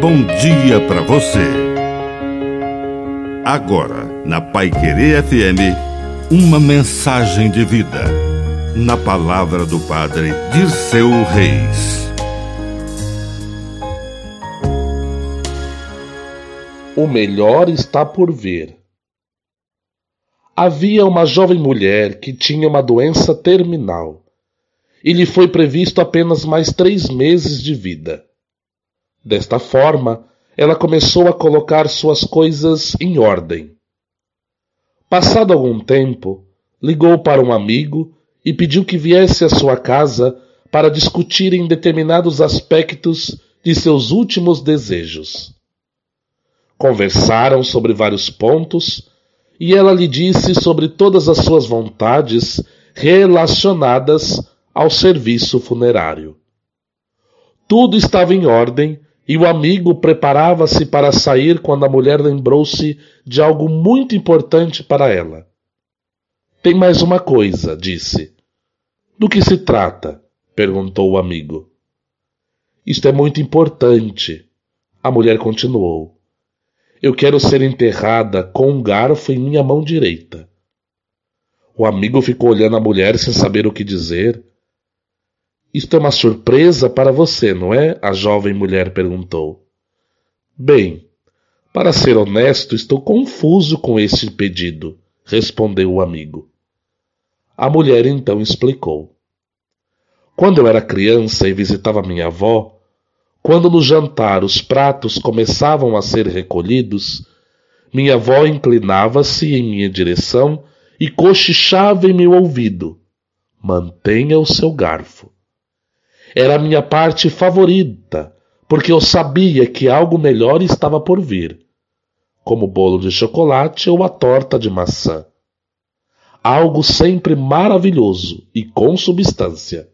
bom dia para você. Agora, na Pai Querer FM, uma mensagem de vida. Na palavra do Padre Dirceu Reis. O melhor está por vir. Havia uma jovem mulher que tinha uma doença terminal e lhe foi previsto apenas mais três meses de vida. Desta forma, ela começou a colocar suas coisas em ordem. Passado algum tempo, ligou para um amigo e pediu que viesse à sua casa para discutirem determinados aspectos de seus últimos desejos. Conversaram sobre vários pontos e ela lhe disse sobre todas as suas vontades relacionadas ao serviço funerário. Tudo estava em ordem e o amigo preparava-se para sair quando a mulher lembrou-se de algo muito importante para ela. Tem mais uma coisa, disse. Do que se trata? perguntou o amigo. Isto é muito importante. A mulher continuou. Eu quero ser enterrada com um garfo em minha mão direita. O amigo ficou olhando a mulher sem saber o que dizer. Isto é uma surpresa para você, não é? A jovem mulher perguntou. Bem, para ser honesto, estou confuso com este pedido, respondeu o amigo. A mulher então explicou. Quando eu era criança e visitava minha avó, quando no jantar os pratos começavam a ser recolhidos, minha avó inclinava-se em minha direção e cochichava em meu ouvido: Mantenha o seu garfo. Era a minha parte favorita, porque eu sabia que algo melhor estava por vir, como o bolo de chocolate ou a torta de maçã. Algo sempre maravilhoso e com substância.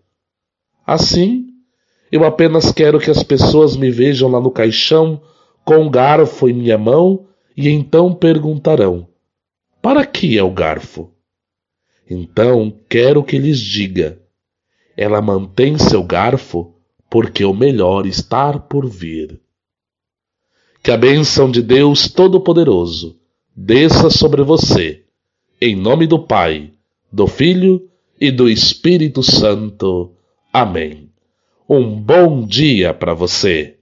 Assim, eu apenas quero que as pessoas me vejam lá no caixão com um garfo em minha mão e então perguntarão: Para que é o garfo? Então quero que lhes diga: ela mantém seu garfo, porque o melhor está por vir. Que a bênção de Deus Todo-Poderoso desça sobre você, em nome do Pai, do Filho e do Espírito Santo. Amém. Um bom dia para você.